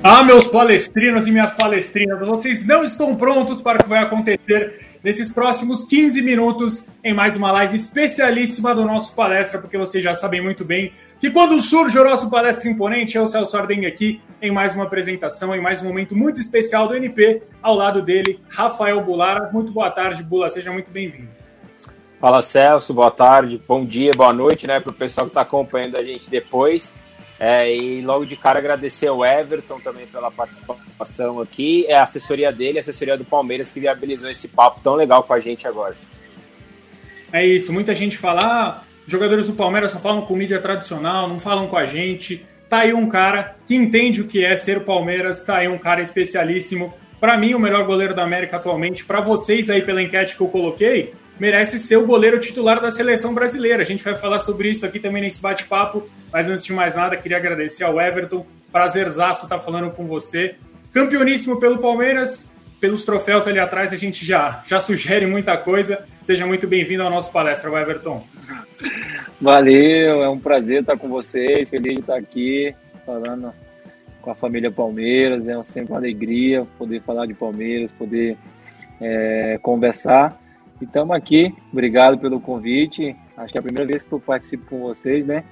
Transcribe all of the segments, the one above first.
Ah, meus palestrinos e minhas palestrinas, vocês não estão prontos para o que vai acontecer nesses próximos 15 minutos em mais uma live especialíssima do nosso palestra, porque vocês já sabem muito bem que quando surge o nosso palestra imponente, é o Celso Ardengue aqui em mais uma apresentação, em mais um momento muito especial do NP, ao lado dele, Rafael Bulara. Muito boa tarde, Bula, seja muito bem-vindo. Fala Celso, boa tarde, bom dia, boa noite, né, para o pessoal que está acompanhando a gente depois. É, e logo de cara agradecer ao Everton também pela participação aqui, é a assessoria dele, a assessoria do Palmeiras que viabilizou esse papo tão legal com a gente agora. É isso, muita gente fala, ah, jogadores do Palmeiras só falam com mídia tradicional, não falam com a gente. Tá aí um cara que entende o que é ser o Palmeiras, tá aí um cara especialíssimo. Para mim, o melhor goleiro da América atualmente. Para vocês aí pela enquete que eu coloquei, merece ser o goleiro titular da seleção brasileira. A gente vai falar sobre isso aqui também nesse bate-papo, mas antes de mais nada, queria agradecer ao Everton. Prazerzaço estar falando com você. Campeoníssimo pelo Palmeiras, pelos troféus ali atrás, a gente já, já sugere muita coisa. Seja muito bem-vindo ao nosso palestra, Everton. Valeu, é um prazer estar com vocês, feliz de estar aqui falando com a família Palmeiras. É sempre uma alegria poder falar de Palmeiras, poder é, conversar. E estamos aqui, obrigado pelo convite. Acho que é a primeira vez que eu participo com vocês, né?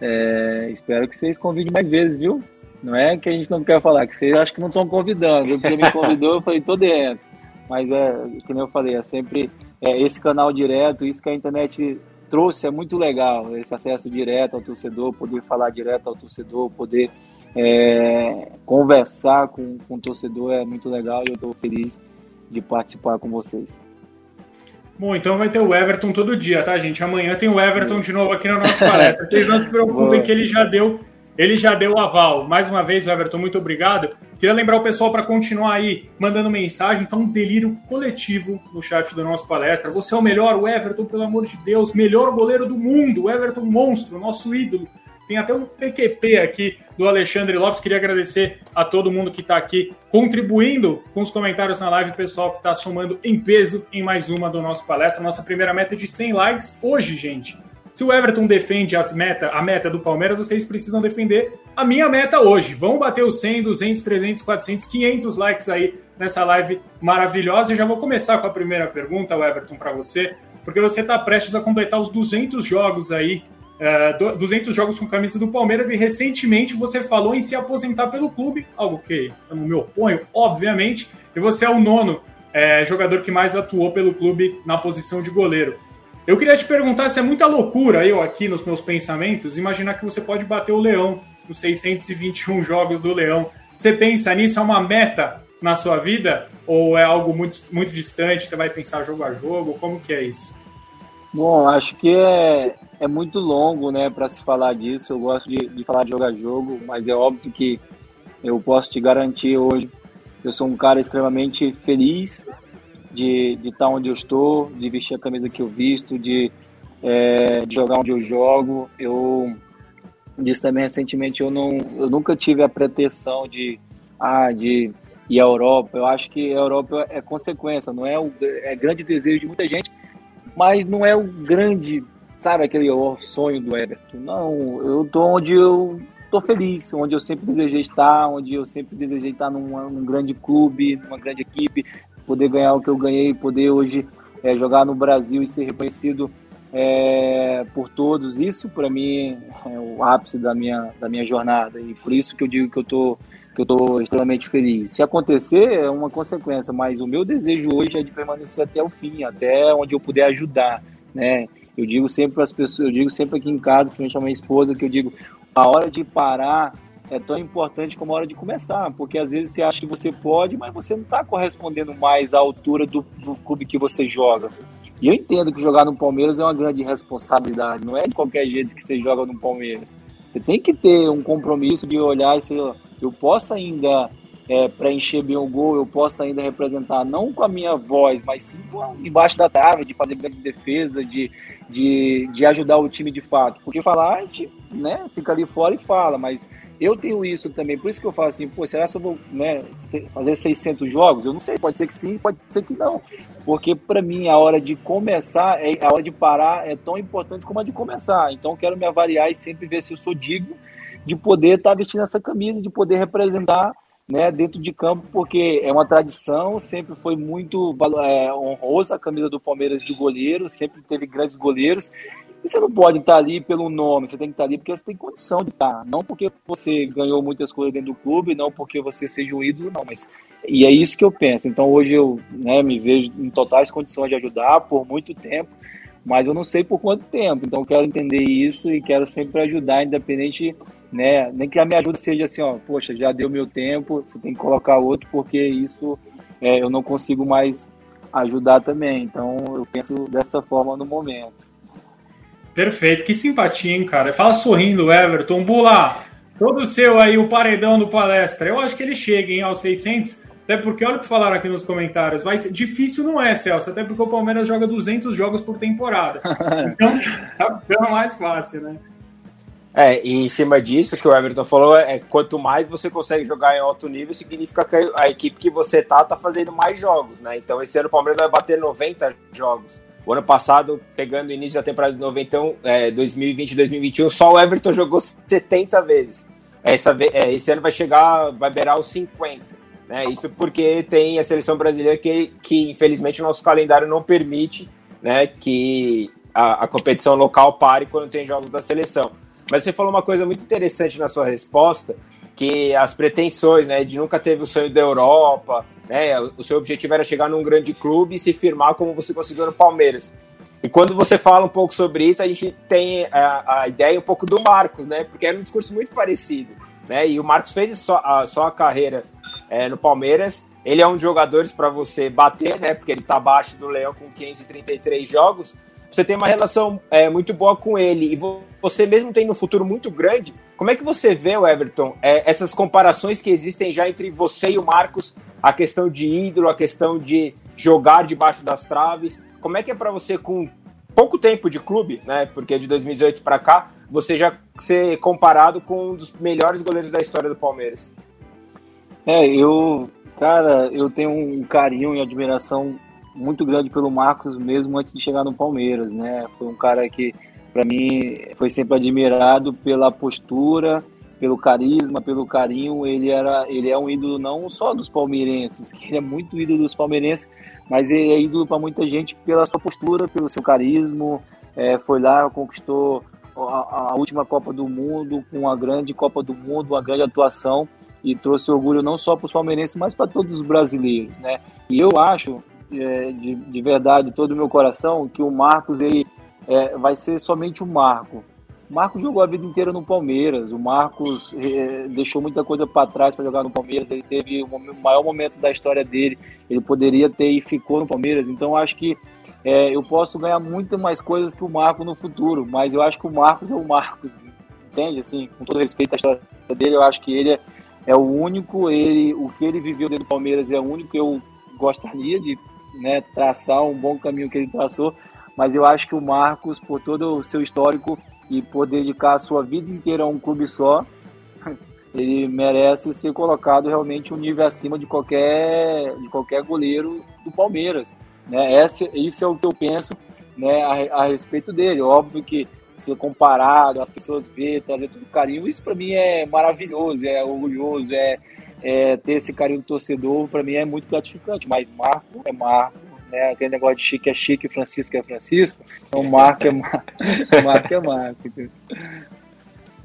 É, espero que vocês convidem mais vezes, viu? Não é que a gente não quer falar, que vocês acham que não estão convidando. Porque me convidou, eu falei, tô dentro. Mas é, como eu falei, é sempre é, esse canal direto, isso que a internet trouxe é muito legal, esse acesso direto ao torcedor, poder falar direto ao torcedor, poder é, conversar com, com o torcedor é muito legal e eu estou feliz de participar com vocês. Bom, então vai ter o Everton todo dia, tá, gente? Amanhã tem o Everton de novo aqui na nossa palestra. Vocês não se preocupem que ele já deu, ele já deu o aval. Mais uma vez, Everton, muito obrigado. Queria lembrar o pessoal para continuar aí mandando mensagem. Então, um delírio coletivo no chat da nossa palestra. Você é o melhor, o Everton, pelo amor de Deus, melhor goleiro do mundo, o Everton monstro, nosso ídolo. Tem até um PQP aqui do Alexandre Lopes. Queria agradecer a todo mundo que está aqui contribuindo com os comentários na live, pessoal que está somando em peso em mais uma do nosso palestra. Nossa primeira meta de 100 likes hoje, gente. Se o Everton defende as meta, a meta do Palmeiras, vocês precisam defender a minha meta hoje. Vamos bater os 100, 200, 300, 400, 500 likes aí nessa live maravilhosa. E já vou começar com a primeira pergunta, Everton, para você, porque você está prestes a completar os 200 jogos aí é, 200 jogos com camisa do Palmeiras e recentemente você falou em se aposentar pelo clube, algo que eu não me oponho, obviamente, e você é o nono é, jogador que mais atuou pelo clube na posição de goleiro. Eu queria te perguntar se é muita loucura eu aqui nos meus pensamentos imaginar que você pode bater o Leão nos 621 jogos do Leão. Você pensa nisso? É uma meta na sua vida? Ou é algo muito, muito distante? Você vai pensar jogo a jogo? Como que é isso? Bom, acho que é, é muito longo, né, para se falar disso. Eu gosto de, de falar de jogar jogo, mas é óbvio que eu posso te garantir hoje, eu sou um cara extremamente feliz de, de estar onde eu estou, de vestir a camisa que eu visto, de, é, de jogar onde eu jogo. Eu disse também recentemente, eu, não, eu nunca tive a pretensão de, ah, de ir à Europa. Eu acho que a Europa é consequência, não é o é grande desejo de muita gente, mas não é o grande, sabe, aquele sonho do Everton. Não, eu tô onde eu tô feliz, onde eu sempre desejei estar, onde eu sempre desejei estar num, num grande clube, numa grande equipe, poder ganhar o que eu ganhei, poder hoje é, jogar no Brasil e ser reconhecido é, por todos. Isso para mim é o ápice da minha, da minha jornada e por isso que eu digo que eu tô que eu estou extremamente feliz. Se acontecer, é uma consequência, mas o meu desejo hoje é de permanecer até o fim, até onde eu puder ajudar, né? Eu digo sempre para as pessoas, eu digo sempre aqui em casa, principalmente a minha esposa, que eu digo, a hora de parar é tão importante como a hora de começar, porque às vezes você acha que você pode, mas você não está correspondendo mais à altura do, do clube que você joga. E eu entendo que jogar no Palmeiras é uma grande responsabilidade, não é de qualquer jeito que você joga no Palmeiras. Você tem que ter um compromisso de olhar e ser eu possa ainda é, preencher bem o gol, eu possa ainda representar, não com a minha voz, mas sim embaixo da trave, de fazer grande defesa, de, de, de ajudar o time de fato. Porque falar, a gente né, fica ali fora e fala, mas eu tenho isso também, por isso que eu falo assim, pô, será que eu vou né, fazer 600 jogos? Eu não sei, pode ser que sim, pode ser que não. Porque para mim a hora de começar, é, a hora de parar é tão importante como a de começar. Então eu quero me avaliar e sempre ver se eu sou digno de poder estar tá vestindo essa camisa, de poder representar né, dentro de campo, porque é uma tradição, sempre foi muito é, honrosa a camisa do Palmeiras de goleiro, sempre teve grandes goleiros. E você não pode estar ali pelo nome, você tem que estar ali porque você tem condição de estar. Não porque você ganhou muitas coisas dentro do clube, não porque você seja um ídolo, não. Mas e é isso que eu penso. Então hoje eu né, me vejo em totais condições de ajudar por muito tempo, mas eu não sei por quanto tempo. Então quero entender isso e quero sempre ajudar, independente, né? Nem que a minha ajuda seja assim, ó, poxa, já deu meu tempo, você tem que colocar outro porque isso é, eu não consigo mais ajudar também. Então eu penso dessa forma no momento. Perfeito, que simpatia, hein, cara. Fala sorrindo, Everton. Bula, todo seu aí, o paredão do palestra. Eu acho que ele chega, hein, aos 600. Até porque, olha o que falaram aqui nos comentários. Vai ser, difícil não é, Celso. Até porque o Palmeiras joga 200 jogos por temporada. Então, tá ficando mais fácil, né? É, e em cima disso que o Everton falou, é quanto mais você consegue jogar em alto nível, significa que a equipe que você tá, tá fazendo mais jogos, né? Então esse ano o Palmeiras vai bater 90 jogos. O ano passado, pegando o início da temporada de 91, é, 2020 2021, só o Everton jogou 70 vezes. Essa, é, esse ano vai chegar, vai beirar os 50. Né? Isso porque tem a seleção brasileira que, que infelizmente, o nosso calendário não permite né, que a, a competição local pare quando tem jogos da seleção. Mas você falou uma coisa muito interessante na sua resposta, que as pretensões, né, de nunca teve o sonho da Europa, né, o seu objetivo era chegar num grande clube e se firmar como você conseguiu no Palmeiras. E quando você fala um pouco sobre isso, a gente tem a, a ideia um pouco do Marcos, né, porque era um discurso muito parecido, né, e o Marcos fez só a, só a carreira é, no Palmeiras, ele é um dos jogadores para você bater, né, porque ele está abaixo do Leão com 533 jogos, você tem uma relação é, muito boa com ele e você mesmo tem um futuro muito grande. Como é que você vê, Everton, é, essas comparações que existem já entre você e o Marcos, a questão de ídolo, a questão de jogar debaixo das traves? Como é que é para você com pouco tempo de clube, né? Porque de 2018 para cá, você já ser comparado com um dos melhores goleiros da história do Palmeiras? É, eu, cara, eu tenho um carinho e admiração muito grande pelo Marcos mesmo antes de chegar no Palmeiras, né? Foi um cara que para mim foi sempre admirado pela postura, pelo carisma, pelo carinho. Ele era, ele é um ídolo não só dos palmeirenses, que ele é muito ídolo dos palmeirenses, mas ele é ídolo para muita gente pela sua postura, pelo seu carisma. É, foi lá, conquistou a, a, última Copa do Mundo, com uma grande Copa do Mundo, uma grande atuação e trouxe orgulho não só para os palmeirenses, mas para todos os brasileiros, né? E eu acho é, de, de verdade, todo o meu coração, que o Marcos ele, é, vai ser somente um marco. O Marcos jogou a vida inteira no Palmeiras. O Marcos é, deixou muita coisa para trás para jogar no Palmeiras. Ele teve o maior momento da história dele. Ele poderia ter e ficou no Palmeiras. Então acho que é, eu posso ganhar muito mais coisas que o Marcos no futuro. Mas eu acho que o Marcos é o Marcos, entende? Assim, com todo respeito à história dele, eu acho que ele é, é o único. Ele, o que ele viveu dentro do Palmeiras é o único que eu gostaria de né, traçar um bom caminho que ele traçou, mas eu acho que o Marcos, por todo o seu histórico e por dedicar a sua vida inteira a um clube só, ele merece ser colocado realmente um nível acima de qualquer, de qualquer goleiro do Palmeiras. Né? Isso é o que eu penso né, a, a respeito dele. Óbvio que ser comparado, as pessoas verem, trazer todo carinho, isso para mim é maravilhoso, é orgulhoso, é, é, ter esse carinho do torcedor, para mim é muito gratificante. Mas Marco é Marco, né? Aquele negócio de Chique é Chique, Francisco é Francisco. Então Marco é Marco, Marco é Marco.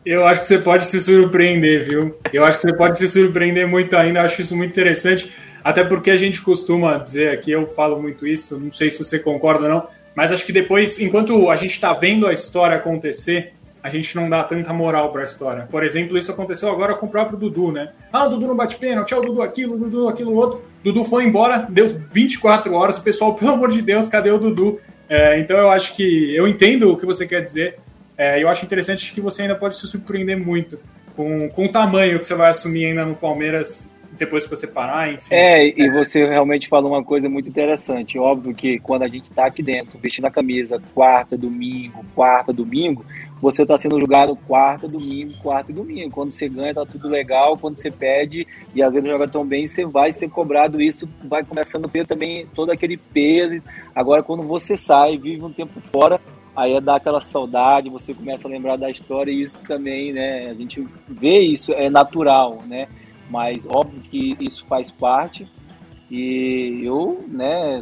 Eu acho que você pode se surpreender, viu? Eu acho que você pode se surpreender muito ainda. Acho isso muito interessante. Até porque a gente costuma dizer aqui, eu falo muito isso, não sei se você concorda ou não, mas acho que depois, enquanto a gente está vendo a história acontecer, a gente não dá tanta moral para a história. Por exemplo, isso aconteceu agora com o próprio Dudu, né? Ah, o Dudu não bate pênalti, o Dudu aquilo, o Dudu aquilo outro. Dudu foi embora, deu 24 horas, o pessoal, pelo amor de Deus, cadê o Dudu? É, então eu acho que eu entendo o que você quer dizer. É, eu acho interessante que você ainda pode se surpreender muito com, com o tamanho que você vai assumir ainda no Palmeiras depois que você parar, enfim. É, e você realmente falou uma coisa muito interessante. Óbvio que quando a gente está aqui dentro, vestindo a camisa quarta, domingo, quarta, domingo, você está sendo julgado quarta, domingo, quarta e domingo. Quando você ganha, tá tudo legal. Quando você pede e às vezes não joga tão bem, você vai ser cobrado. Isso vai começando a ter também todo aquele peso. Agora, quando você sai, vive um tempo fora, aí é dar aquela saudade, você começa a lembrar da história e isso também, né? A gente vê isso, é natural, né? Mas óbvio que isso faz parte e eu, né,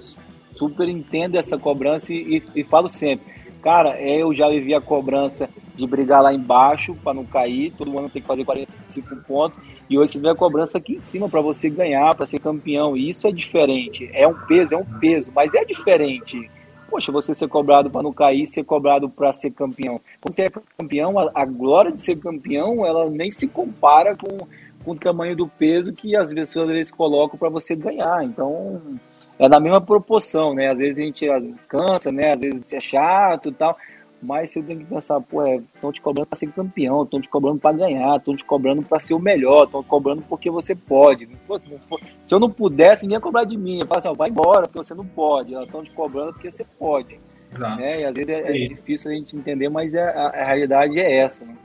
super entendo essa cobrança e, e falo sempre, cara, eu já vivi a cobrança de brigar lá embaixo para não cair, todo ano tem que fazer 45 pontos e hoje você vê a cobrança aqui em cima para você ganhar, para ser campeão. E isso é diferente. É um peso, é um peso, mas é diferente. Poxa, você ser cobrado para não cair, ser cobrado para ser campeão. Quando você é campeão, a, a, glória de ser campeão, ela nem se compara com, com o tamanho do peso que as pessoas colocam para você ganhar. Então, é na mesma proporção, né? Às vezes a gente cansa, né? Às vezes é chato e tal. Mas você tem que pensar, pô, estão é, te cobrando para ser campeão, estão te cobrando para ganhar, estão te cobrando para ser o melhor, estão te cobrando porque você pode. Se eu não pudesse, ninguém ia cobrar de mim. Eu falo assim, vai embora, porque você não pode. Elas estão te cobrando porque você pode. Exato. Né? E às vezes é, é difícil a gente entender, mas é, a, a realidade é essa. Né?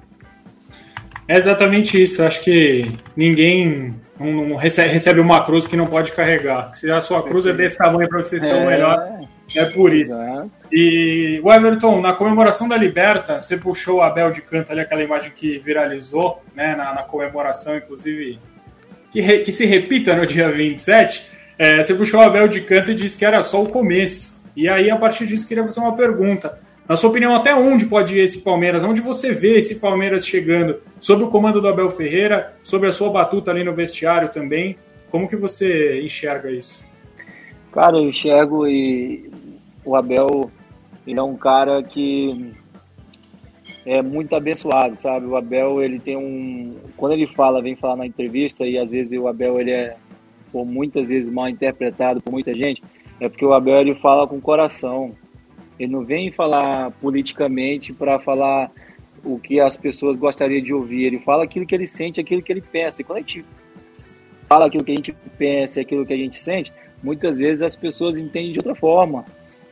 É exatamente isso. Eu acho que ninguém não recebe, recebe uma cruz que não pode carregar. Se a sua cruz é desse tamanho para você ser é, o melhor, é por isso. Exato. E o Everton, na comemoração da Liberta, você puxou o Abel de canto ali, aquela imagem que viralizou né, na, na comemoração, inclusive, que, re, que, se repita no dia 27. É, você puxou o Abel de canto e disse que era só o começo. E aí, a partir disso, queria fazer uma pergunta. Na sua opinião, até onde pode ir esse Palmeiras? Onde você vê esse Palmeiras chegando? Sob o comando do Abel Ferreira, sobre a sua batuta ali no vestiário também. Como que você enxerga isso? Cara, eu enxergo e o Abel ele é um cara que é muito abençoado, sabe? O Abel, ele tem um... Quando ele fala, vem falar na entrevista, e às vezes o Abel, ele é, por muitas vezes, mal interpretado por muita gente, é porque o Abel, ele fala com o coração. Ele não vem falar politicamente para falar o que as pessoas gostariam de ouvir. Ele fala aquilo que ele sente, aquilo que ele pensa. E quando a gente fala aquilo que a gente pensa, aquilo que a gente sente, muitas vezes as pessoas entendem de outra forma.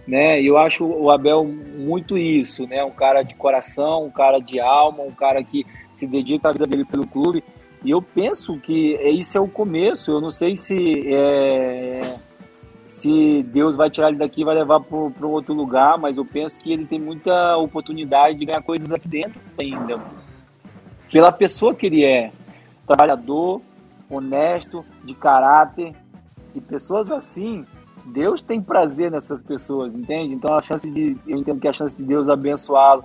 Né? E eu acho o Abel muito isso, né? Um cara de coração, um cara de alma, um cara que se dedica a vida dele pelo clube. E eu penso que isso é o começo. Eu não sei se é, se Deus vai tirar ele daqui vai levar para um outro lugar, mas eu penso que ele tem muita oportunidade de ganhar coisas aqui dentro ainda. Pela pessoa que ele é, trabalhador, honesto, de caráter, e pessoas assim, Deus tem prazer nessas pessoas, entende? Então a chance de, eu entendo que a chance de Deus abençoá-lo,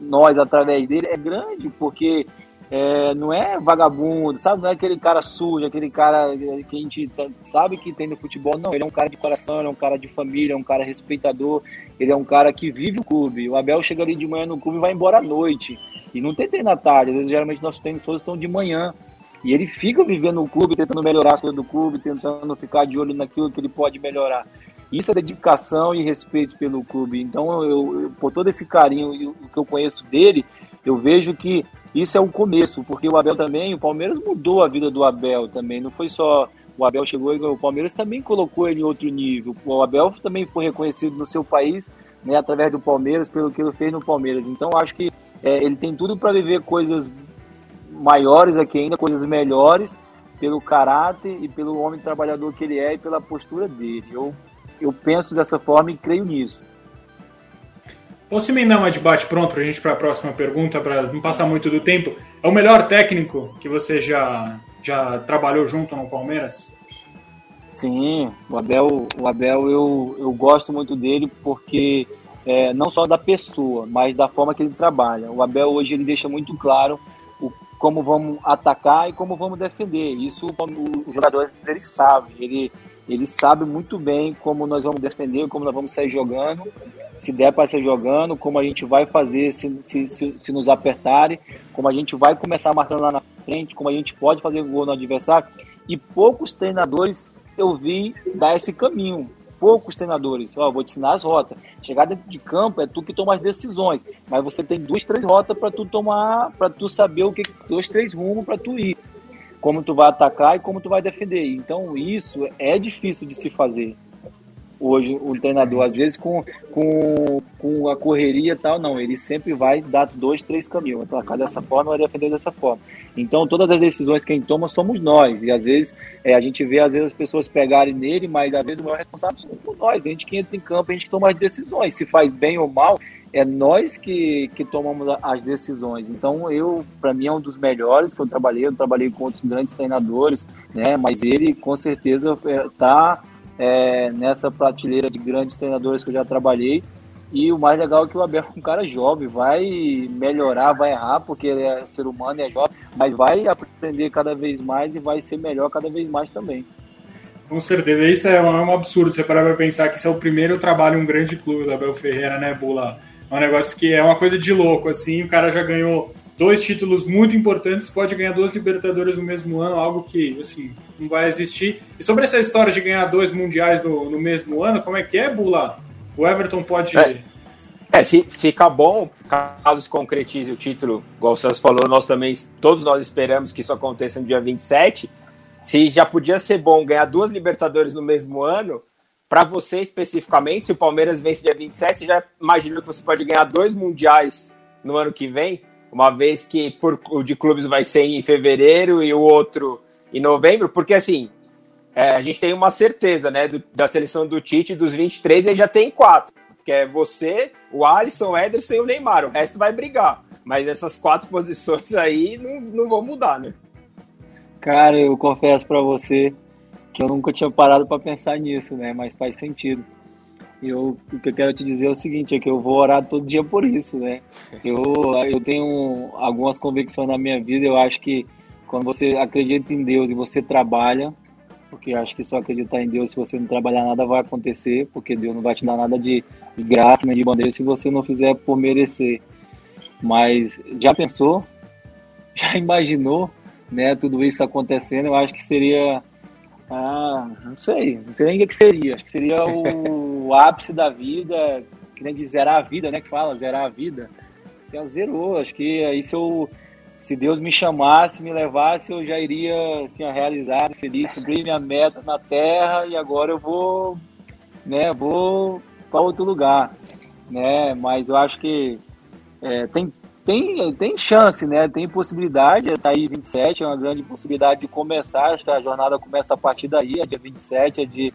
nós através dele é grande, porque é, não é vagabundo, sabe? Não é aquele cara sujo, aquele cara que a gente tá, sabe que tem no futebol. Não, ele é um cara de coração, ele é um cara de família, é um cara respeitador, ele é um cara que vive o clube. O Abel chega ali de manhã no clube e vai embora à noite. E não tem treino à tarde, vezes geralmente nossos treinos todos estão de manhã. E ele fica vivendo o clube, tentando melhorar as coisas do clube, tentando ficar de olho naquilo que ele pode melhorar. Isso é dedicação e respeito pelo clube. Então, eu, eu por todo esse carinho e o que eu conheço dele, eu vejo que isso é o começo, porque o Abel também, o Palmeiras mudou a vida do Abel também, não foi só o Abel chegou e o Palmeiras também colocou ele em outro nível. O Abel também foi reconhecido no seu país, né, através do Palmeiras, pelo que ele fez no Palmeiras. Então acho que é, ele tem tudo para viver coisas maiores aqui ainda, coisas melhores, pelo caráter e pelo homem trabalhador que ele é e pela postura dele. Eu, eu penso dessa forma e creio nisso. Posso emendar uma debate pronto para a gente para a próxima pergunta, para não passar muito do tempo? É o melhor técnico que você já, já trabalhou junto no Palmeiras? Sim, o Abel, o Abel eu, eu gosto muito dele porque é, não só da pessoa, mas da forma que ele trabalha. O Abel hoje ele deixa muito claro o, como vamos atacar e como vamos defender. Isso o, o jogador ele sabe, ele, ele sabe muito bem como nós vamos defender, como nós vamos sair jogando se der para ser jogando, como a gente vai fazer se, se, se, se, nos apertarem, como a gente vai começar marcando lá na frente, como a gente pode fazer gol no adversário. E poucos treinadores eu vi dar esse caminho. Poucos treinadores. Ó, vou te ensinar as rotas. Chegar dentro de campo é tu que toma as decisões. Mas você tem duas, três rotas para tu tomar, para tu saber o que. Dois, três rumos para tu ir. Como tu vai atacar e como tu vai defender. Então isso é difícil de se fazer hoje o treinador, às vezes com, com, com a correria e tal, não, ele sempre vai dar dois, três caminhos, atacar dessa forma, vai defender dessa forma. Então, todas as decisões que quem toma somos nós, e às vezes é, a gente vê às vezes as pessoas pegarem nele, mas às vezes o maior responsável somos nós, a gente que entra em campo, a gente que toma as decisões, se faz bem ou mal, é nós que, que tomamos as decisões. Então, eu, para mim, é um dos melhores que eu trabalhei. Eu trabalhei com outros grandes treinadores, né? Mas ele, com certeza, está é, nessa prateleira de grandes treinadores que eu já trabalhei. E o mais legal é que o Abel é um cara jovem, vai melhorar, vai errar, porque ele é ser humano e é jovem, mas vai aprender cada vez mais e vai ser melhor cada vez mais também. Com certeza, isso é um, absurdo. Você parar para pensar que esse é o primeiro trabalho em um grande clube do Abel Ferreira, né, Bula? É um negócio que é uma coisa de louco, assim. O cara já ganhou dois títulos muito importantes, pode ganhar duas Libertadores no mesmo ano, algo que, assim, não vai existir. E sobre essa história de ganhar dois Mundiais no, no mesmo ano, como é que é, Bula? O Everton pode. É. É, se fica bom, caso se concretize o título, igual o Celso falou, nós também, todos nós esperamos que isso aconteça no dia 27. Se já podia ser bom ganhar duas Libertadores no mesmo ano, para você especificamente, se o Palmeiras vence dia 27, você já imaginou que você pode ganhar dois mundiais no ano que vem? Uma vez que por, o de clubes vai ser em fevereiro e o outro em novembro, porque assim, é, a gente tem uma certeza, né, do, da seleção do Tite, dos 23, ele já tem quatro. Que é você, o Alisson, o Ederson e o Neymar. O resto vai brigar. Mas essas quatro posições aí não, não vão mudar, né? Cara, eu confesso para você que eu nunca tinha parado para pensar nisso, né? Mas faz sentido. Eu, o que eu quero te dizer é o seguinte, é que eu vou orar todo dia por isso, né? Eu, eu tenho algumas convicções na minha vida, eu acho que quando você acredita em Deus e você trabalha, porque acho que só acreditar em Deus, se você não trabalhar, nada vai acontecer, porque Deus não vai te dar nada de, de graça nem de bandeira se você não fizer por merecer. Mas já pensou? Já imaginou, né, tudo isso acontecendo? Eu acho que seria ah, não sei, não sei nem o que seria. Acho que seria o ápice da vida, que nem de zerar a vida, né? Que fala, zerar a vida. Já zerou. Acho que aí se eu se Deus me chamasse, me levasse, eu já iria assim, realizar, feliz, cumprir minha meta na Terra e agora eu vou, né, vou para outro lugar, né? Mas eu acho que é, tem, tem, tem chance, né? Tem possibilidade, tá aí 27, é uma grande possibilidade de começar, acho que a jornada começa a partir daí, é dia 27, é de,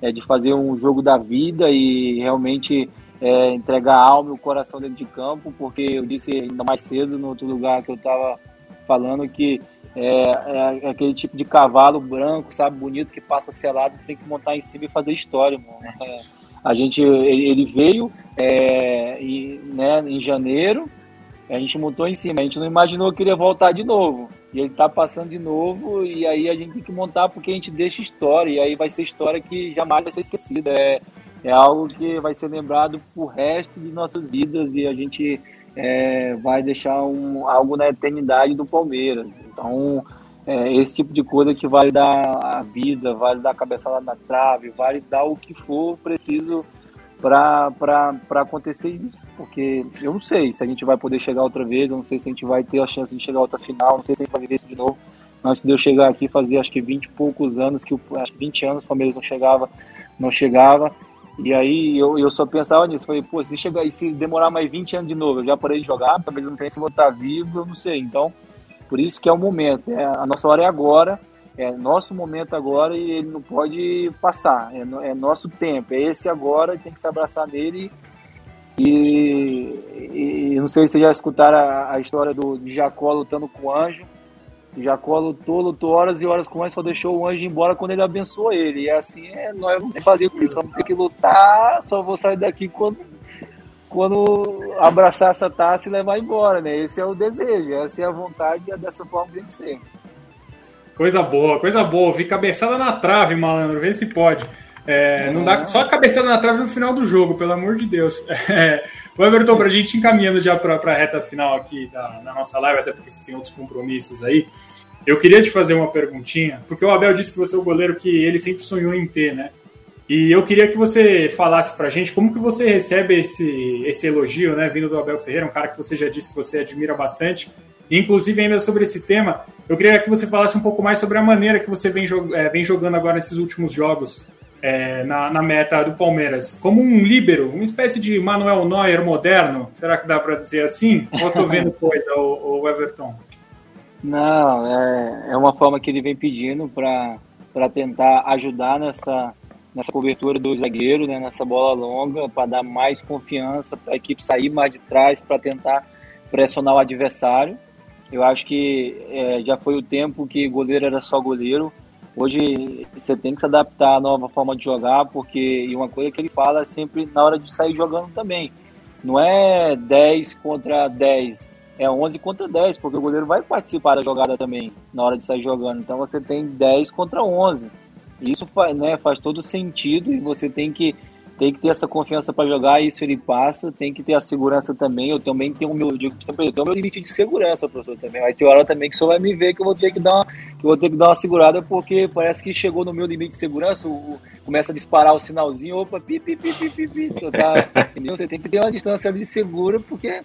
é de fazer um jogo da vida e realmente é, entregar a alma e o coração dentro de campo, porque eu disse ainda mais cedo, no outro lugar que eu estava falando, que é, é, aquele tipo de cavalo branco, sabe, bonito, que passa selado, tem que montar em cima e fazer história, mano. É, a gente, ele, ele veio é, e, né, em janeiro, a gente montou em cima, a gente não imaginou que ele ia voltar de novo. E ele tá passando de novo, e aí a gente tem que montar porque a gente deixa história, e aí vai ser história que jamais vai ser esquecida. É, é algo que vai ser lembrado pro resto de nossas vidas e a gente é, vai deixar um, algo na eternidade do Palmeiras. Então, é, esse tipo de coisa que vai dar a vida, vai dar a cabeçada na trave, vai dar o que for preciso para acontecer isso, porque eu não sei se a gente vai poder chegar outra vez, eu não sei se a gente vai ter a chance de chegar outra final, não sei se a gente vai viver isso de novo. Antes de eu chegar aqui, fazia acho que 20 e poucos anos, que acho que 20 anos o Palmeiras não chegava, não chegava. E aí eu, eu só pensava nisso, falei, pô, se chegar e se demorar mais 20 anos de novo, eu já parei de jogar, talvez não tenha se voltar vivo, eu não sei. Então, por isso que é o momento, é, a nossa hora é agora, é nosso momento agora e ele não pode passar, é, é nosso tempo, é esse agora, tem que se abraçar nele. E, e, não sei se vocês já escutaram a, a história do, Jacó lutando com o anjo. Jacó lutou, lutou horas e horas com ele, só deixou o anjo embora quando ele abençoou ele. E assim é, nós vamos fazer isso, vamos ter que lutar, só vou sair daqui quando, quando abraçar essa taça e levar embora, né? Esse é o desejo, essa é a vontade é dessa forma que tem que ser. Coisa boa, coisa boa. Vi cabeçada na trave, malandro, vê se pode. É, não dá só a cabeçada na trave no final do jogo, pelo amor de Deus. É, o Everton, pra gente encaminhando já pra, pra reta final aqui da, nossa live, até porque você tem outros compromissos aí. Eu queria te fazer uma perguntinha, porque o Abel disse que você é o goleiro que ele sempre sonhou em ter, né? E eu queria que você falasse pra gente como que você recebe esse, esse elogio, né, vindo do Abel Ferreira, um cara que você já disse que você admira bastante. Inclusive, ainda sobre esse tema, eu queria que você falasse um pouco mais sobre a maneira que você vem, é, vem jogando agora nesses últimos jogos é, na, na, meta do Palmeiras. Como um líbero, uma espécie de Manuel Neuer moderno, será que dá para dizer assim? Ou estou vendo coisa, o, o Everton? Não, é, é uma forma que ele vem pedindo para tentar ajudar nessa, nessa cobertura do zagueiro, né, nessa bola longa, para dar mais confiança para a equipe sair mais de trás, para tentar pressionar o adversário. Eu acho que é, já foi o tempo que goleiro era só goleiro. Hoje você tem que se adaptar à nova forma de jogar, porque e uma coisa que ele fala é sempre na hora de sair jogando também. Não é 10 contra 10, é 11 contra 10, porque o goleiro vai participar da jogada também na hora de sair jogando. Então você tem 10 contra 11. Isso faz, né, faz todo sentido e você tem que, tem que ter essa confiança para jogar, isso ele passa, tem que ter a segurança também. Eu também tenho o meu, digo, sempre, eu tenho meu limite de segurança, professor, também. Vai ter hora também que o senhor vai me ver que eu vou ter que dar uma, que eu vou ter que dar uma segurada, porque parece que chegou no meu limite de segurança, o, o começa a disparar o sinalzinho, opa, pi, pi, pi, pi, pi, pi tá, Você tem que ter uma distância ali segura, porque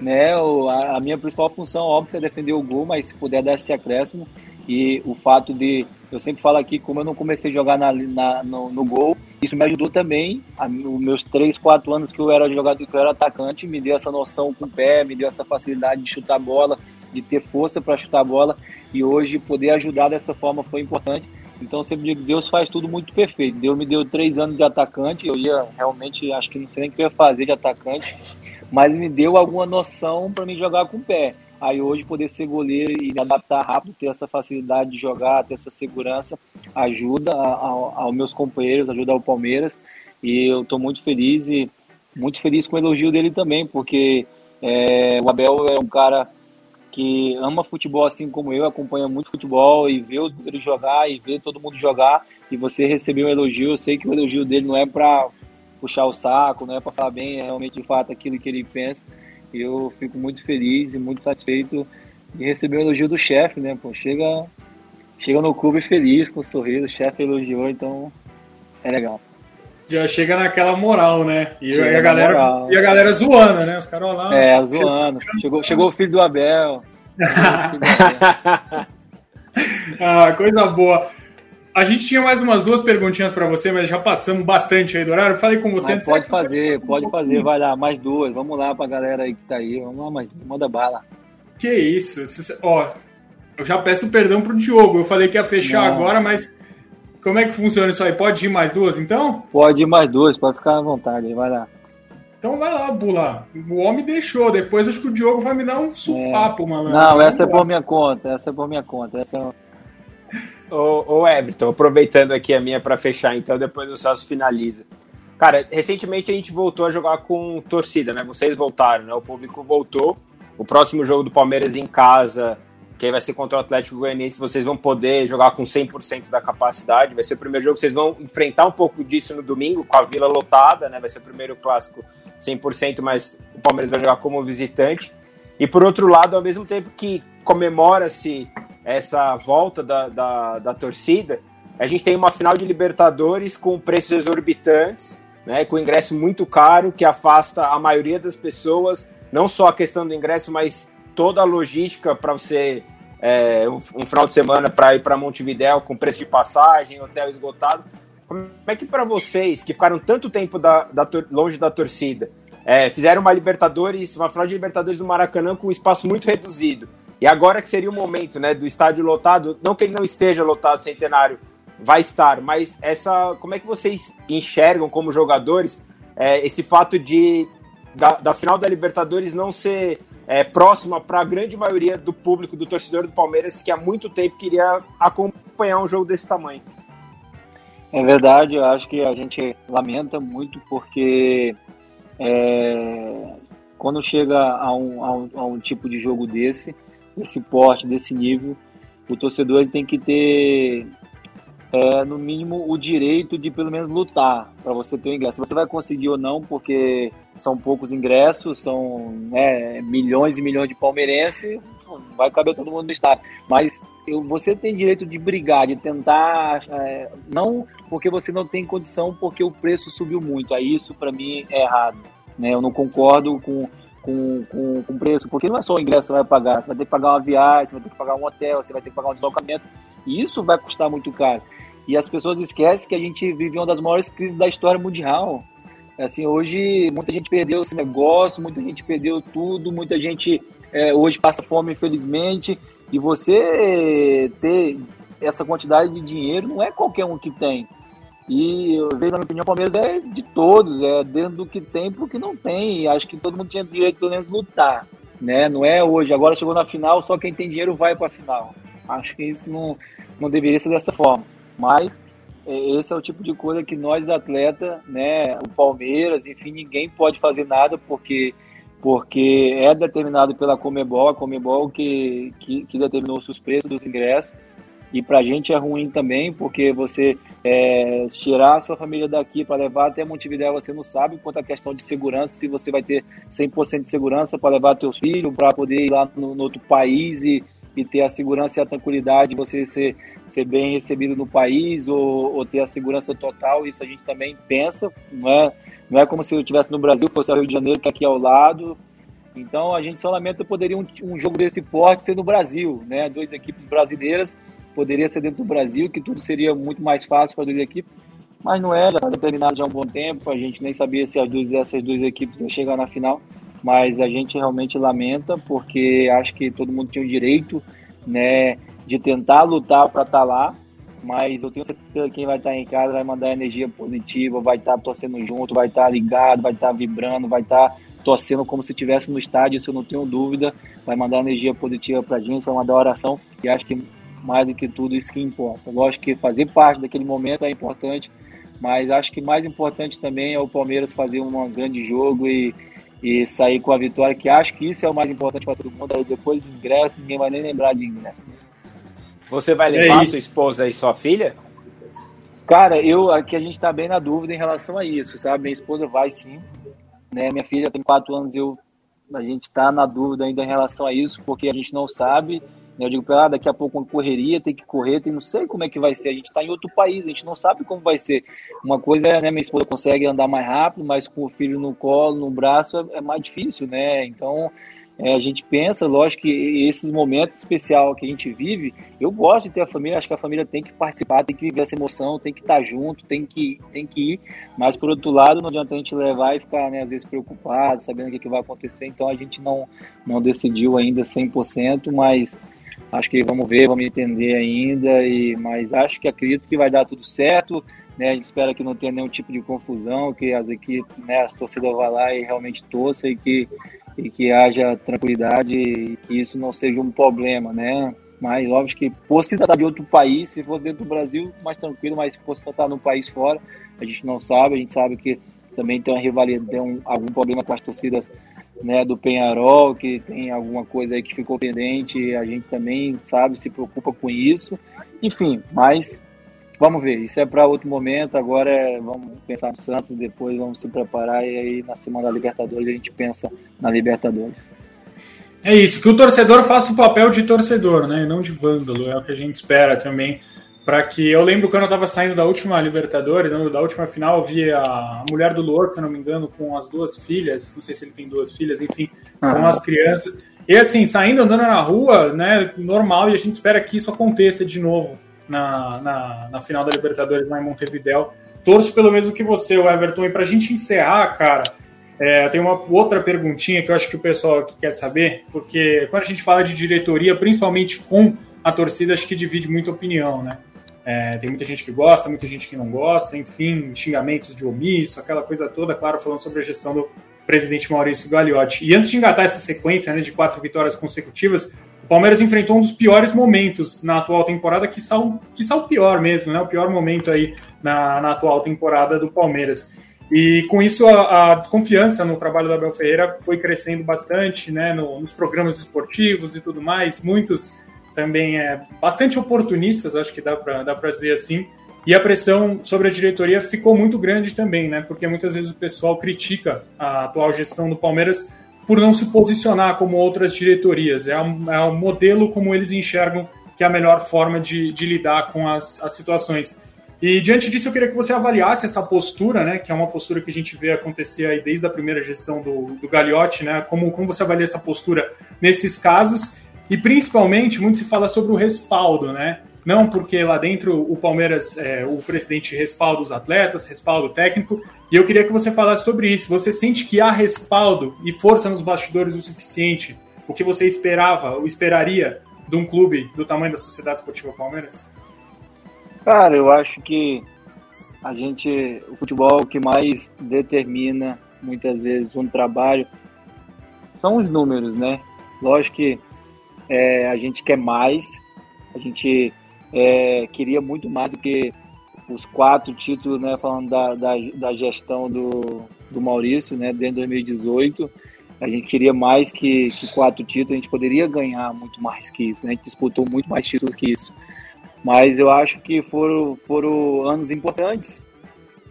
né, a, a minha principal função, óbvio, é defender o gol, mas se puder dar esse acréscimo, e o fato de, eu sempre falo aqui, como eu não comecei a jogar na, na no, no, gol, isso me ajudou também. A, meus 3, 4 anos que eu era jogador, que eu era atacante, me deu essa noção com o pé, me deu essa facilidade de chutar a bola, de ter força para chutar a bola. E hoje poder ajudar dessa forma foi importante. Então eu sempre digo, Deus faz tudo muito perfeito. Deus me deu três anos de atacante, eu ia realmente, acho que não sei nem o que eu ia fazer de atacante, mas me deu alguma noção para me jogar com o pé. Aí hoje poder ser goleiro e adaptar rápido, ter essa facilidade de jogar, ter essa segurança, ajuda aos meus companheiros, ajuda ao Palmeiras. E eu estou muito feliz e muito feliz com o elogio dele também, porque é, o Abel é um cara que ama futebol assim como eu, acompanha muito futebol e vê os goleiros jogar e vê todo mundo jogar. E você recebeu um elogio, eu sei que o elogio dele não é para puxar o saco, não é para falar bem, é realmente de fato aquilo que ele pensa eu fico muito feliz e muito satisfeito de receber o elogio do chefe, né? Pô, chega, chega no clube feliz, com um sorriso, o chefe elogiou, então é legal. Já chega naquela moral, né? E, a, galera, e a galera zoando, né? Os caras lá. É, zoando. Chegou, chegou o filho do Abel. ah, coisa boa. A gente tinha mais umas duas perguntinhas para você, mas já passamos bastante aí do horário. Falei com você. Mas pode fazer, pode fazer, vai lá, mais duas. Vamos lá para a galera aí que tá aí. Vamos lá, mais manda bala. Que isso? Ó, eu já peço perdão pro Diogo. Eu falei que ia fechar Não. agora, mas como é que funciona isso aí? Pode ir mais duas, então? Pode ir mais duas, pode ficar à vontade, vai lá. Então vai lá, Bula. O homem deixou. Depois acho que o Diogo vai me dar um supapo, é. mano. Não, essa é por minha conta. Essa é por minha conta. Essa é Ô, ô Everton, aproveitando aqui a minha para fechar, então depois o Celso finaliza. Cara, recentemente a gente voltou a jogar com torcida, né? Vocês voltaram, né? O público voltou. O próximo jogo do Palmeiras em casa, que vai ser contra o Atlético Goianiense, vocês vão poder jogar com 100% da capacidade. Vai ser o primeiro jogo, vocês vão enfrentar um pouco disso no domingo, com a Vila lotada, né? Vai ser o primeiro clássico 100%, mas o Palmeiras vai jogar como visitante. E por outro lado, ao mesmo tempo que comemora-se essa volta da, da, da torcida, a gente tem uma final de Libertadores com preços exorbitantes, né, com ingresso muito caro, que afasta a maioria das pessoas, não só a questão do ingresso, mas toda a logística para você, é, um, um, final de semana para ir para Montevidéu com preço de passagem, hotel esgotado. Como é que para vocês, que ficaram tanto tempo da, da, longe da torcida, é, fizeram uma Libertadores, uma final de Libertadores do Maracanã com um espaço muito reduzido, e agora que seria o momento, né, do estádio lotado, não que ele não esteja lotado, centenário, vai estar, mas essa, como é que vocês enxergam como jogadores é, esse fato de da, da, final da Libertadores não ser é, próxima para a grande maioria do público, do torcedor do Palmeiras, que há muito tempo queria acompanhar um jogo desse tamanho? É verdade, eu acho que a gente lamenta muito porque é, quando chega a um, a um, a um tipo de jogo desse, desse porte, desse nível, o torcedor ele tem que ter, é, no mínimo, o direito de pelo menos lutar para você ter o ingresso. Você vai conseguir ou não, porque são poucos ingressos, são né, milhões e milhões de palmeirenses, vai caber todo mundo no estádio. Mas eu, você tem direito de brigar, de tentar, é, não porque você não tem condição, porque o preço subiu muito. Aí isso para mim é errado. Né? Eu não concordo com com, com, com preço, porque não é só o ingresso que você vai pagar, você vai ter que pagar uma viagem, você vai ter que pagar um hotel, você vai ter que pagar um deslocamento, e isso vai custar muito caro. E as pessoas esquecem que a gente vive uma das maiores crises da história mundial. Assim, hoje muita gente perdeu esse negócio, muita gente perdeu tudo, muita gente é, hoje passa fome, infelizmente, e você ter essa quantidade de dinheiro não é qualquer um que tem. E eu vejo, na minha opinião, o Palmeiras é de todos, é dentro do que tem pro que não tem. Acho que todo mundo tinha direito, pelo menos, lutar. Né? Não é hoje, agora chegou na final, só quem tem dinheiro vai para a final. Acho que isso não, não deveria ser dessa forma. Mas é, esse é o tipo de coisa que nós atletas, né, o Palmeiras, enfim, ninguém pode fazer nada porque porque é determinado pela Comebol, a Comebol que, que, que determinou os preços dos ingressos e para a gente é ruim também, porque você é, tirar a sua família daqui para levar até Montevideo, você não sabe quanto a questão de segurança, se você vai ter 100% de segurança para levar teus filhos, para poder ir lá no, no outro país e, e ter a segurança e a tranquilidade de você ser, ser bem recebido no país ou, ou ter a segurança total, isso a gente também pensa, não é, não é como se eu estivesse no Brasil, fosse o Rio de Janeiro, que é aqui ao lado, então a gente só lamenta poderia um, um jogo desse porte ser no Brasil, né? Duas equipes brasileiras poderia ser dentro do Brasil, que tudo seria muito mais fácil para as duas equipes, mas não é, já está determinado já há um bom tempo, a gente nem sabia se as duas, essas duas equipes iam chegar na final, mas a gente realmente lamenta, porque acho que todo mundo tinha o direito né, de tentar lutar para estar tá lá, mas eu tenho certeza que quem vai estar tá em casa vai mandar energia positiva, vai estar tá torcendo junto, vai estar ligado, vai estar vibrando, vai estar torcendo como se estivesse no estádio, isso eu não tenho dúvida, vai mandar energia positiva para a gente, vai mandar oração, e acho que mais do que tudo isso que importa. Lógico que fazer parte daquele momento é importante, mas acho que mais importante também é o Palmeiras fazer um grande jogo e, e sair com a vitória, que acho que isso é o mais importante para todo mundo. Aí depois ingresso, ninguém vai nem lembrar de ingresso. Você vai levar é sua esposa e sua filha? Cara, eu aqui a gente está bem na dúvida em relação a isso, sabe? Minha esposa vai sim, né? Minha filha tem quatro anos, eu a gente está na dúvida ainda em relação a isso, porque a gente não sabe eu digo para ela, ah, daqui a pouco uma correria, tem que correr, tem não sei como é que vai ser. A gente está em outro país, a gente não sabe como vai ser. Uma coisa é, né, minha esposa consegue andar mais rápido, mas com o filho no colo, no braço, é, é mais difícil, né? Então, é, a gente pensa, lógico que esses momentos especiais que a gente vive, eu gosto de ter a família, acho que a família tem que participar, tem que viver essa emoção, tem que estar junto, tem que, tem que ir, mas por outro lado, não adianta a gente levar e ficar, né, às vezes, preocupado, sabendo o que, que vai acontecer, então a gente não, não decidiu ainda 100%, mas Acho que vamos ver, vamos entender ainda, e, mas acho que acredito que vai dar tudo certo. Né? A gente espera que não tenha nenhum tipo de confusão, que as equipes, né, as torcidas vá lá e realmente torça e que, e que haja tranquilidade e que isso não seja um problema, né? Mas óbvio que por se tratar de outro país, se fosse dentro do Brasil, mais tranquilo, mas se fosse tratar num país fora, a gente não sabe, a gente sabe que também tem uma rivalidade, tem um, algum problema com as torcidas né, do Penharol, que tem alguma coisa aí que ficou pendente, a gente também sabe, se preocupa com isso. Enfim, mas vamos ver, isso é para outro momento, agora é, vamos pensar no Santos, depois vamos se preparar e aí na semana da Libertadores a gente pensa na Libertadores. É isso, que o torcedor faça o papel de torcedor, né, não de vândalo, é o que a gente espera também para que eu lembro quando eu estava saindo da última Libertadores, da última final, eu vi a mulher do Lord, se não me engano, com as duas filhas, não sei se ele tem duas filhas, enfim, uhum. com as crianças. E assim, saindo andando na rua, né, normal, e a gente espera que isso aconteça de novo na, na, na final da Libertadores lá em Montevideo. Torço pelo mesmo que você, o Everton. E para a gente encerrar, cara, é, tem uma outra perguntinha que eu acho que o pessoal aqui quer saber, porque quando a gente fala de diretoria, principalmente com a torcida, acho que divide muita opinião, né? É, tem muita gente que gosta, muita gente que não gosta, enfim, xingamentos de omisso, aquela coisa toda, claro, falando sobre a gestão do presidente Maurício Gagliotti. E antes de engatar essa sequência né, de quatro vitórias consecutivas, o Palmeiras enfrentou um dos piores momentos na atual temporada, que são que o pior mesmo, né? O pior momento aí na, na atual temporada do Palmeiras. E com isso a, a confiança no trabalho do Abel Ferreira foi crescendo bastante, né? No, nos programas esportivos e tudo mais. Muitos também é bastante oportunistas, acho que dá para dizer assim. E a pressão sobre a diretoria ficou muito grande também, né? Porque muitas vezes o pessoal critica a atual gestão do Palmeiras por não se posicionar como outras diretorias. É um, é um modelo como eles enxergam que é a melhor forma de, de lidar com as, as situações. E diante disso, eu queria que você avaliasse essa postura, né? Que é uma postura que a gente vê acontecer aí desde a primeira gestão do, do Gagliotti, né? Como, como você avalia essa postura nesses casos? E principalmente, muito se fala sobre o respaldo, né? Não porque lá dentro o Palmeiras, é, o presidente respalda os atletas, respalda o técnico. E eu queria que você falasse sobre isso. Você sente que há respaldo e força nos bastidores o suficiente? O que você esperava, ou esperaria de um clube do tamanho da Sociedade Esportiva Palmeiras? Cara, eu acho que a gente, o futebol que mais determina muitas vezes um trabalho são os números, né? Lógico que é, a gente quer mais, a gente é, queria muito mais do que os quatro títulos, né? Falando da, da, da gestão do, do Maurício, né? Dentro de 2018, a gente queria mais que, que quatro títulos, a gente poderia ganhar muito mais que isso, né? A gente disputou muito mais títulos que isso. Mas eu acho que foram, foram anos importantes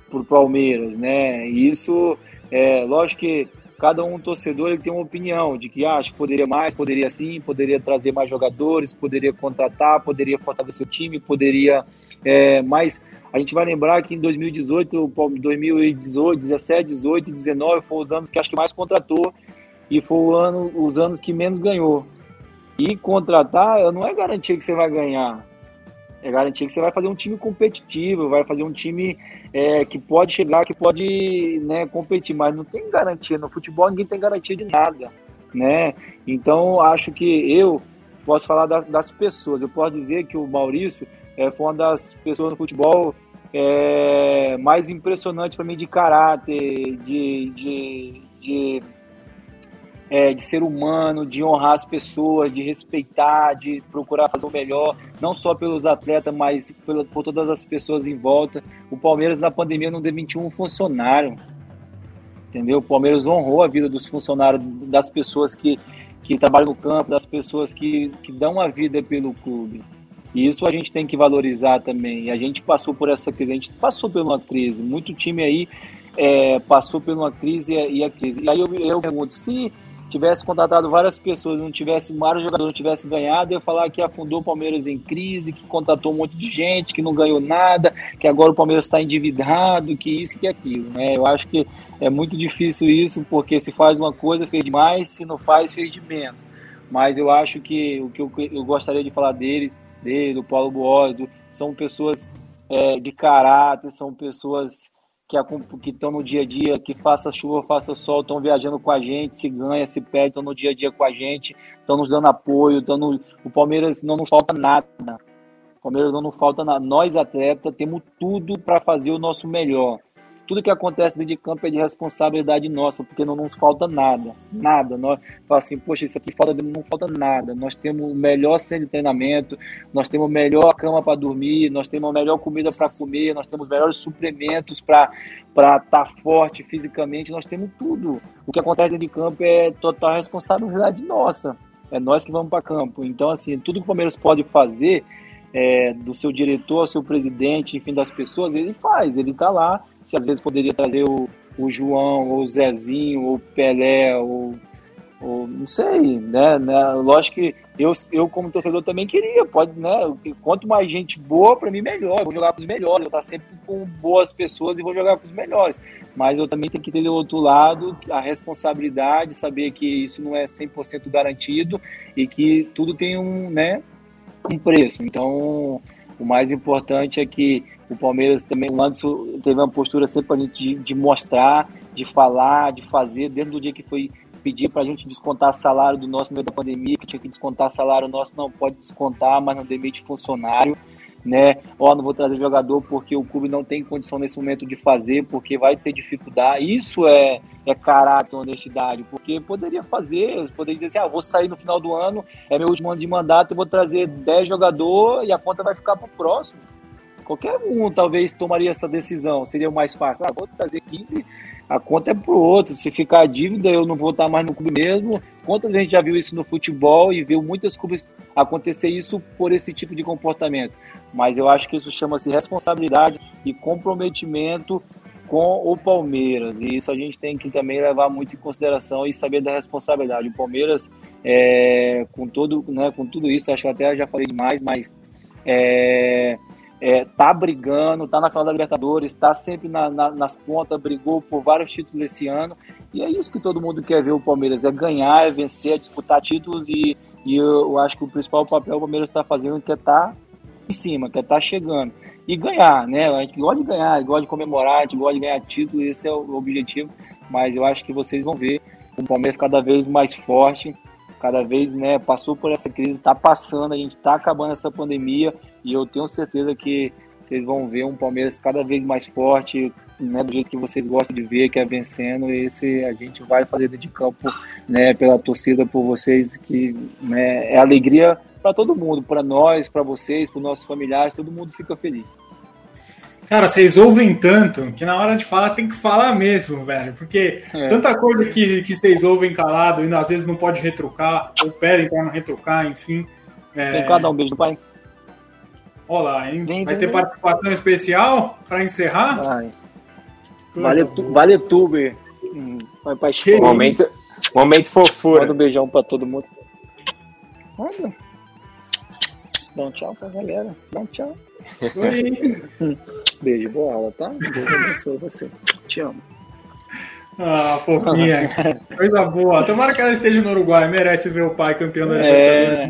para o Palmeiras, né? E isso, é, lógico que cada um torcedor ele tem uma opinião de que acha que poderia mais, poderia sim, poderia trazer mais jogadores, poderia contratar, poderia fortalecer o time, poderia é, mais. A gente vai lembrar que em 2018, 2018, 17, 18 e 19 foram os anos que acho que mais contratou e foram ano, os anos que menos ganhou. E contratar não é garantia que você vai ganhar é garantir que você vai fazer um time competitivo, vai fazer um time é, que pode chegar, que pode né, competir, mas não tem garantia. No futebol ninguém tem garantia de nada, né? Então acho que eu posso falar das, das pessoas. Eu posso dizer que o Maurício é, foi uma das pessoas no futebol é, mais impressionantes para mim de caráter, de, de, de é, de ser humano, de honrar as pessoas, de respeitar, de procurar fazer o melhor, não só pelos atletas, mas por, por todas as pessoas em volta. O Palmeiras na pandemia não demitiu um funcionário, entendeu? O Palmeiras honrou a vida dos funcionários, das pessoas que, que trabalham no campo, das pessoas que, que dão a vida pelo clube. E isso a gente tem que valorizar também. E a gente passou por essa crise, a gente passou por uma crise. Muito time aí é, passou por uma crise e a crise. E aí eu, eu pergunto, se tivesse contratado várias pessoas, não tivesse vários jogadores, não tivesse ganhado, eu falar que afundou o Palmeiras em crise, que contratou um monte de gente, que não ganhou nada, que agora o Palmeiras está endividado, que isso que aquilo, né? Eu acho que é muito difícil isso, porque se faz uma coisa, fez demais, se não faz, fez de menos. Mas eu acho que o que eu, eu gostaria de falar deles, dele, do Paulo Boas, são pessoas é, de caráter, são pessoas que estão no dia a dia, que faça chuva, faça sol, estão viajando com a gente, se ganha, se perde, estão no dia a dia com a gente, estão nos dando apoio, no... o Palmeiras não nos falta nada. O Palmeiras não nos falta nada. Nós, atletas, temos tudo para fazer o nosso melhor tudo que acontece dentro de campo é de responsabilidade nossa, porque não nos falta nada, nada. Nós assim, poxa, isso aqui falta, não falta nada. Nós temos o melhor centro de treinamento, nós temos a melhor cama para dormir, nós temos a melhor comida para comer, nós temos os melhores suplementos para para estar tá forte fisicamente, nós temos tudo. O que acontece dentro de campo é total responsabilidade nossa. É nós que vamos para campo. Então, assim, tudo que o Palmeiras pode fazer é, do seu diretor, seu presidente, enfim, das pessoas, ele faz. Ele está lá se às vezes poderia trazer o, o João, ou o Zezinho, ou o Pelé, ou, ou não sei, né, né? Lógico que eu, eu como torcedor também queria, pode, né? Quanto mais gente boa, para mim melhor. Eu vou jogar com os melhores, eu estar sempre com boas pessoas e vou jogar com os melhores. Mas eu também tenho que ter do outro lado a responsabilidade, saber que isso não é 100% garantido e que tudo tem um, né, um preço. Então, o mais importante é que o Palmeiras também, o Anderson teve uma postura sempre para a gente de, de, mostrar, de falar, de fazer, desde o dia que foi pedir para a gente descontar salário do nosso no meio da pandemia, que tinha que descontar salário nosso, não pode descontar, mas não demite funcionário, né? Ó, não vou trazer jogador porque o clube não tem condição nesse momento de fazer, porque vai ter dificuldade. Isso é, é caráter, honestidade, porque poderia fazer, poderia dizer assim, ah, vou sair no final do ano, é meu último ano de mandato, eu vou trazer 10 jogadores e a conta vai ficar para o próximo. Qualquer um talvez tomaria essa decisão, seria o mais fácil. Ah, vou trazer 15, a conta é pro outro. Se ficar a dívida, eu não vou estar mais no clube mesmo. Quantas vezes já viu isso no futebol e viu muitas clubes acontecer isso por esse tipo de comportamento? Mas eu acho que isso chama-se responsabilidade e comprometimento com o Palmeiras. E isso a gente tem que também levar muito em consideração e saber da responsabilidade. O Palmeiras, é, com, todo, né, com tudo isso, acho que até já falei demais, mas é, é, tá brigando, tá na final da Libertadores, tá sempre na, na, nas pontas, brigou por vários títulos esse ano. E é isso que todo mundo quer ver o Palmeiras, é ganhar, é vencer, é disputar títulos e, e eu, eu, acho que o principal papel o Palmeiras está fazendo é estar tá em cima, quer estar tá chegando. E ganhar, né? A gente gosta de ganhar, gosta de comemorar, a gente gosta de ganhar título, esse é o objetivo. Mas eu acho que vocês vão ver o Palmeiras cada vez mais forte, cada vez, né, passou por essa crise, está passando, a gente está acabando essa pandemia e eu tenho certeza que vocês vão ver um Palmeiras cada vez mais forte, né, do jeito que vocês gostam de ver, que é vencendo. Esse a gente vai fazer de campo, né, pela torcida, por vocês, que né, é alegria para todo mundo, para nós, para vocês, para nossos familiares, todo mundo fica feliz. Cara, vocês ouvem tanto que na hora de falar tem que falar mesmo, velho. Porque é. tanta coisa que, que vocês ouvem calado e às vezes não pode retrucar, ou pedem para não retrucar, enfim. É... Vem cá dar um beijo do pai. Olá, hein? Vem, Vai vem, ter vem. participação especial para encerrar? Vai. Vale, tu, vale tuber. Hum, vai pra momento, momento fofura. Manda um beijão pra todo mundo. Olha. Dá um tchau pra galera. Dá um tchau. Beijo, boa aula, tá? Deus abençoe você. Te amo. Ah, fofinha. Coisa boa. Tomara que ela esteja no Uruguai. Merece ver o pai campeão da é,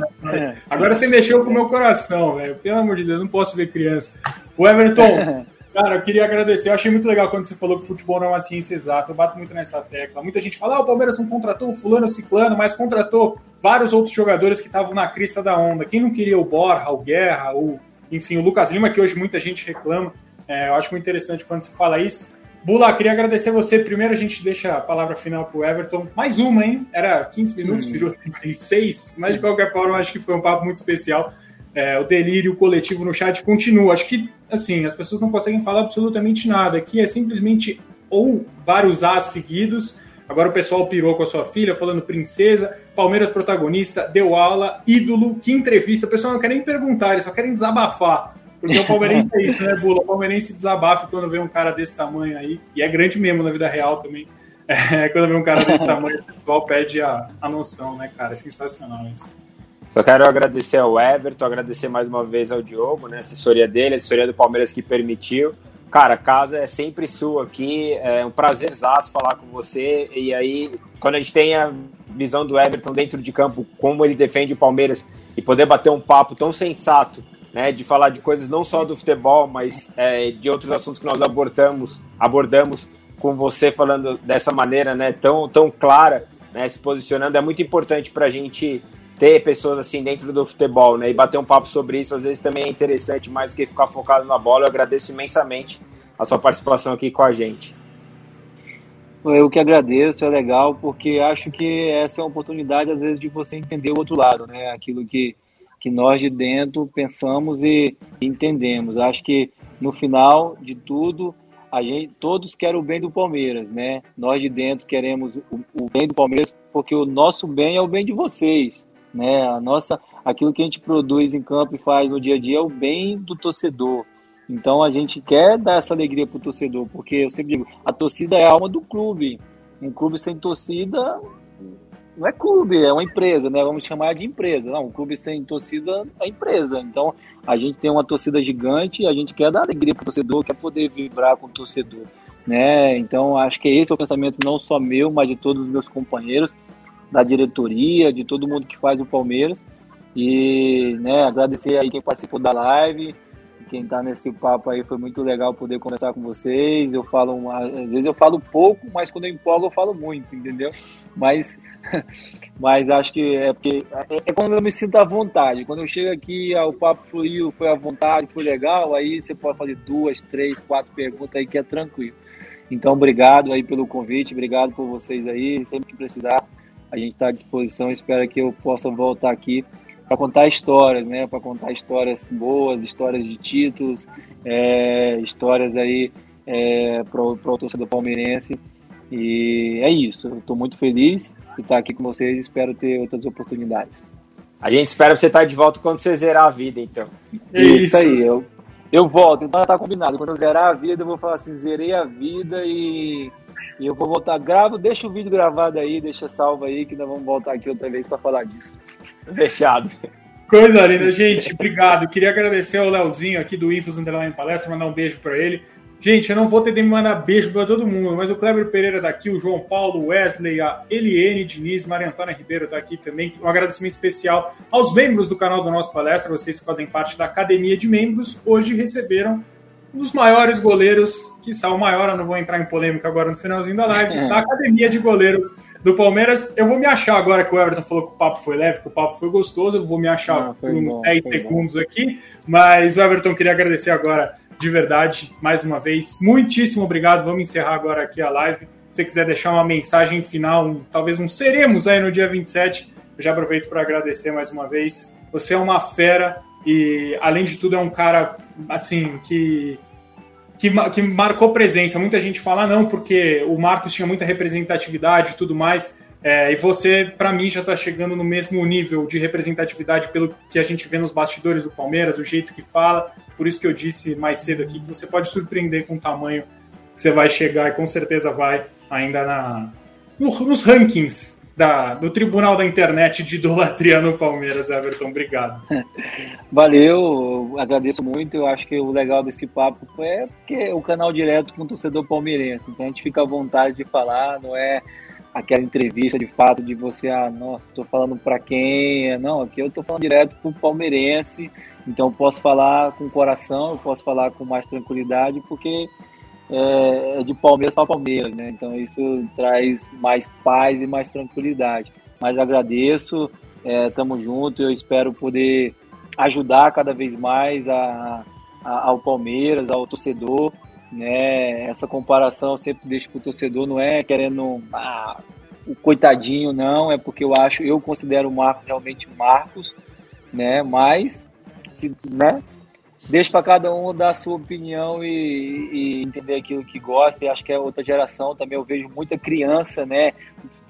Agora você mexeu com o meu coração, velho. Pelo amor de Deus, não posso ver criança. O Everton, cara, eu queria agradecer. Eu achei muito legal quando você falou que o futebol não é uma ciência exata. Eu bato muito nessa tecla. Muita gente fala, ah, o Palmeiras não contratou o fulano, o ciclano, mas contratou vários outros jogadores que estavam na crista da onda. Quem não queria o Borja, o Guerra, o enfim, o Lucas Lima, que hoje muita gente reclama. É, eu acho muito interessante quando você fala isso. Bula, queria agradecer você. Primeiro a gente deixa a palavra final para o Everton. Mais uma, hein? Era 15 minutos, hum. virou 36, mas de qualquer forma acho que foi um papo muito especial. É, o delírio coletivo no chat continua. Acho que, assim, as pessoas não conseguem falar absolutamente nada. Aqui é simplesmente ou vários As seguidos Agora o pessoal pirou com a sua filha, falando princesa, Palmeiras protagonista, deu aula, ídolo, que entrevista. O pessoal não quer nem perguntar, eles só querem desabafar. Porque o palmeirense é isso, né, Bula? O palmeirense desabafa quando vê um cara desse tamanho aí. E é grande mesmo na vida real também. É, quando vê um cara desse tamanho, o pessoal perde a, a noção, né, cara? É sensacional isso. Só quero agradecer ao Everton, agradecer mais uma vez ao Diogo, né? Assessoria dele, assessoria do Palmeiras que permitiu. Cara, a casa é sempre sua aqui, é um prazerzaço falar com você. E aí, quando a gente tem a visão do Everton dentro de campo, como ele defende o Palmeiras, e poder bater um papo tão sensato, né, de falar de coisas não só do futebol, mas é, de outros assuntos que nós abordamos, abordamos com você falando dessa maneira, né, tão, tão clara, né, se posicionando, é muito importante para a gente ter pessoas assim dentro do futebol, né? E bater um papo sobre isso, às vezes também é interessante mais do que ficar focado na bola. Eu agradeço imensamente a sua participação aqui com a gente. Eu que agradeço, é legal, porque acho que essa é uma oportunidade, às vezes, de você entender o outro lado, né? Aquilo que, que nós de dentro pensamos e entendemos. Acho que no final de tudo, a gente, todos querem o bem do Palmeiras, né? Nós de dentro queremos o, o bem do Palmeiras porque o nosso bem é o bem de vocês né? A nossa, aquilo que a gente produz em campo e faz no dia a dia é o bem do torcedor. Então a gente quer dar essa alegria para o torcedor, porque eu sempre digo, a torcida é a alma do clube. Um clube sem torcida não é clube, é uma empresa, né? Vamos chamar de empresa. Não, um clube sem torcida é empresa. Então a gente tem uma torcida gigante, a gente quer dar alegria para o torcedor, quer poder vibrar com o torcedor, né? Então acho que esse é o pensamento não só meu, mas de todos os meus companheiros da diretoria, de todo mundo que faz o Palmeiras. E né, agradecer aí quem participou da live, quem está nesse papo aí, foi muito legal poder conversar com vocês. Eu falo, às vezes eu falo pouco, mas quando eu empolgo eu falo muito, entendeu? Mas, mas acho que é porque é, é quando eu me sinto à vontade. Quando eu chego aqui, ah, o papo fluiu, foi à vontade, foi legal, aí você pode fazer duas, três, quatro perguntas aí que é tranquilo. Então, obrigado aí pelo convite, obrigado por vocês aí, sempre que precisar a gente está à disposição. Espero que eu possa voltar aqui para contar histórias, né? Para contar histórias boas, histórias de títulos, é, histórias aí é, para o torcedor palmeirense. E é isso. Eu estou muito feliz de estar aqui com vocês. Espero ter outras oportunidades. A gente espera você estar de volta quando você zerar a vida, então. É isso, isso aí. Eu, eu volto. Então tá combinado. Quando eu zerar a vida, eu vou falar assim: zerei a vida e e eu vou voltar, gravo, deixa o vídeo gravado aí, deixa salvo aí, que nós vamos voltar aqui outra vez para falar disso. Fechado. Coisa linda, gente. Obrigado. Queria agradecer ao Leozinho aqui do Infos Underline Palestra, mandar um beijo para ele. Gente, eu não vou ter de mandar beijo para todo mundo, mas o Kleber Pereira daqui, o João Paulo, Wesley, a Eliane Diniz, Maria Antônia Ribeiro está aqui também. Um agradecimento especial aos membros do canal do nosso palestra, vocês que fazem parte da Academia de Membros, hoje receberam um dos maiores goleiros, que o maior, eu não vou entrar em polêmica agora no finalzinho da live, da academia de goleiros do Palmeiras. Eu vou me achar agora que o Everton falou que o papo foi leve, que o papo foi gostoso, eu vou me achar por uns 10 segundos bom. aqui, mas o Everton queria agradecer agora de verdade, mais uma vez, muitíssimo obrigado. Vamos encerrar agora aqui a live. Se você quiser deixar uma mensagem final, um, talvez um seremos aí no dia 27, eu já aproveito para agradecer mais uma vez. Você é uma fera e, além de tudo, é um cara, assim, que que, que, marcou presença. Muita gente fala, ah, não, porque o Marcos tinha muita representatividade e tudo mais. É, e você, para mim, já está chegando no mesmo nível de representatividade pelo que a gente vê nos bastidores do Palmeiras, o jeito que fala. Por isso que eu disse mais cedo aqui que você pode surpreender com o tamanho que você vai chegar e com certeza vai ainda na, no, nos rankings da, do Tribunal da Internet de idolatria no Palmeiras, Everton. Obrigado. Valeu, agradeço muito. Eu acho que o legal desse papo é porque é o canal direto com o torcedor palmeirense. Então a gente fica à vontade de falar, não é aquela entrevista de fato de você, ah, nossa, estou falando para quem? Não, aqui eu estou falando direto para o palmeirense, então posso falar com o coração, eu posso falar com mais tranquilidade, porque é, é de Palmeiras para Palmeiras, né? Então isso traz mais paz e mais tranquilidade. Mas agradeço, estamos é, juntos, eu espero poder ajudar cada vez mais a, a, ao Palmeiras, ao torcedor, né? Essa comparação eu sempre deixo para o torcedor, não é querendo ah, o coitadinho, não, é porque eu acho, eu considero o Marcos realmente Marcos, né? Mas, se, né? Deixa para cada um dar a sua opinião e, e, entender aquilo que gosta. E acho que é outra geração também. Eu vejo muita criança, né?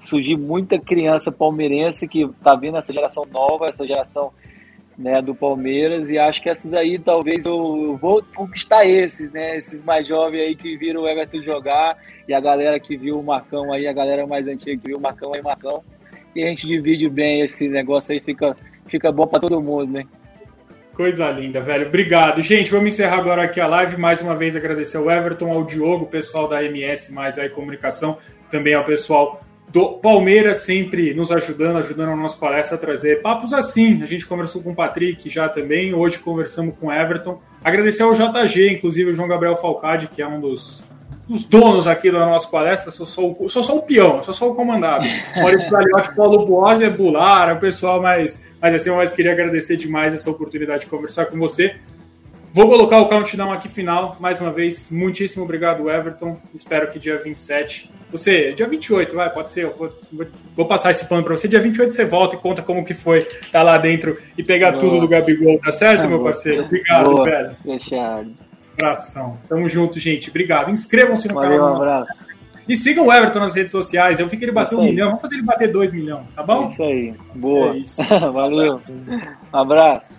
Surgir muita criança palmeirense que tá vendo essa geração nova, essa geração né, do Palmeiras e acho que essas aí talvez eu, vou conquistar esses, né, esses mais jovens aí que viram o Everton jogar e a galera que viu o Marcão aí, a galera mais antiga que viu o Marcão aí, Marcão. E a gente divide bem esse negócio aí, fica, fica bom para todo mundo, né? Coisa linda, velho. Obrigado. Gente, vamos encerrar agora aqui a live. Mais uma vez agradecer ao Everton, ao Diogo, pessoal da MS Mais aí Comunicação, também ao pessoal do Palmeiras sempre nos ajudando, ajudando a nossa palestra a trazer papos assim. A gente conversou com o Patrick já também, hoje conversamos com o Everton. Agradecer ao JG, inclusive o João Gabriel Falcade, que é um dos, dos donos aqui da nossa palestra. Sou só o, sou só o peão, sou só o comandado. Maurício Galiotti, Paulo Boas, é Bular, o pessoal mais, mais assim, mas queria agradecer demais essa oportunidade de conversar com você. Vou colocar o countdown aqui final. Mais uma vez, muitíssimo obrigado, Everton. Espero que dia 27. Você, dia 28, vai, pode ser. Eu vou, vou passar esse plano para você. Dia 28 você volta e conta como que foi estar tá lá dentro e pegar Boa. tudo do Gabigol, tá certo, tá meu parceiro? Obrigado, Boa. velho. Fechado. Abração. Tamo junto, gente. Obrigado. Inscrevam-se no Valeu, canal. Um abraço. E sigam o Everton nas redes sociais. Eu vi que ele bateu um milhão. Vamos fazer ele bater dois milhões, tá bom? É isso aí. Boa. É isso. Valeu. Um abraço.